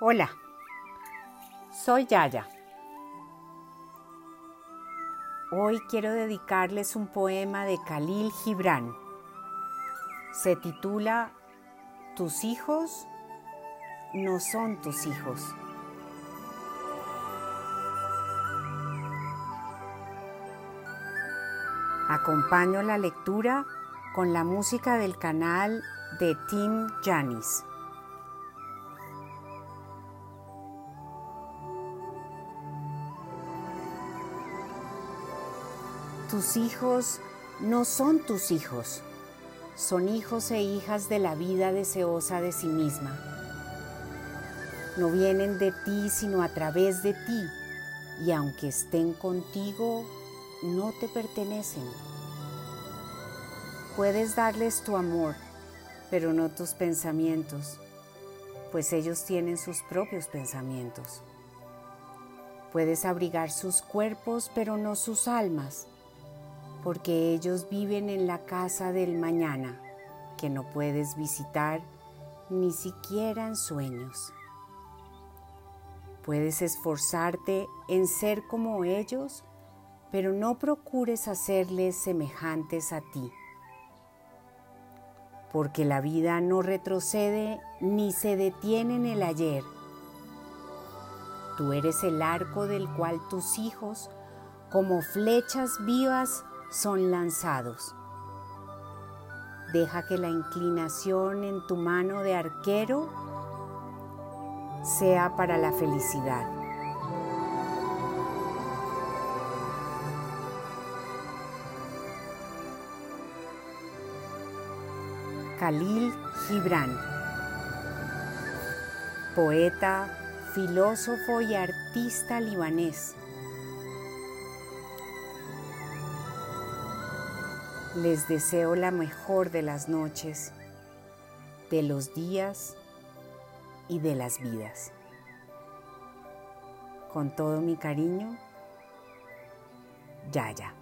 Hola, soy Yaya. Hoy quiero dedicarles un poema de Khalil Gibran. Se titula Tus hijos no son tus hijos. Acompaño la lectura con la música del canal de Tim Janis. Tus hijos no son tus hijos, son hijos e hijas de la vida deseosa de sí misma. No vienen de ti sino a través de ti, y aunque estén contigo, no te pertenecen. Puedes darles tu amor, pero no tus pensamientos, pues ellos tienen sus propios pensamientos. Puedes abrigar sus cuerpos, pero no sus almas porque ellos viven en la casa del mañana, que no puedes visitar ni siquiera en sueños. Puedes esforzarte en ser como ellos, pero no procures hacerles semejantes a ti, porque la vida no retrocede ni se detiene en el ayer. Tú eres el arco del cual tus hijos, como flechas vivas, son lanzados. Deja que la inclinación en tu mano de arquero sea para la felicidad. Khalil Gibran, poeta, filósofo y artista libanés Les deseo la mejor de las noches, de los días y de las vidas. Con todo mi cariño, Yaya.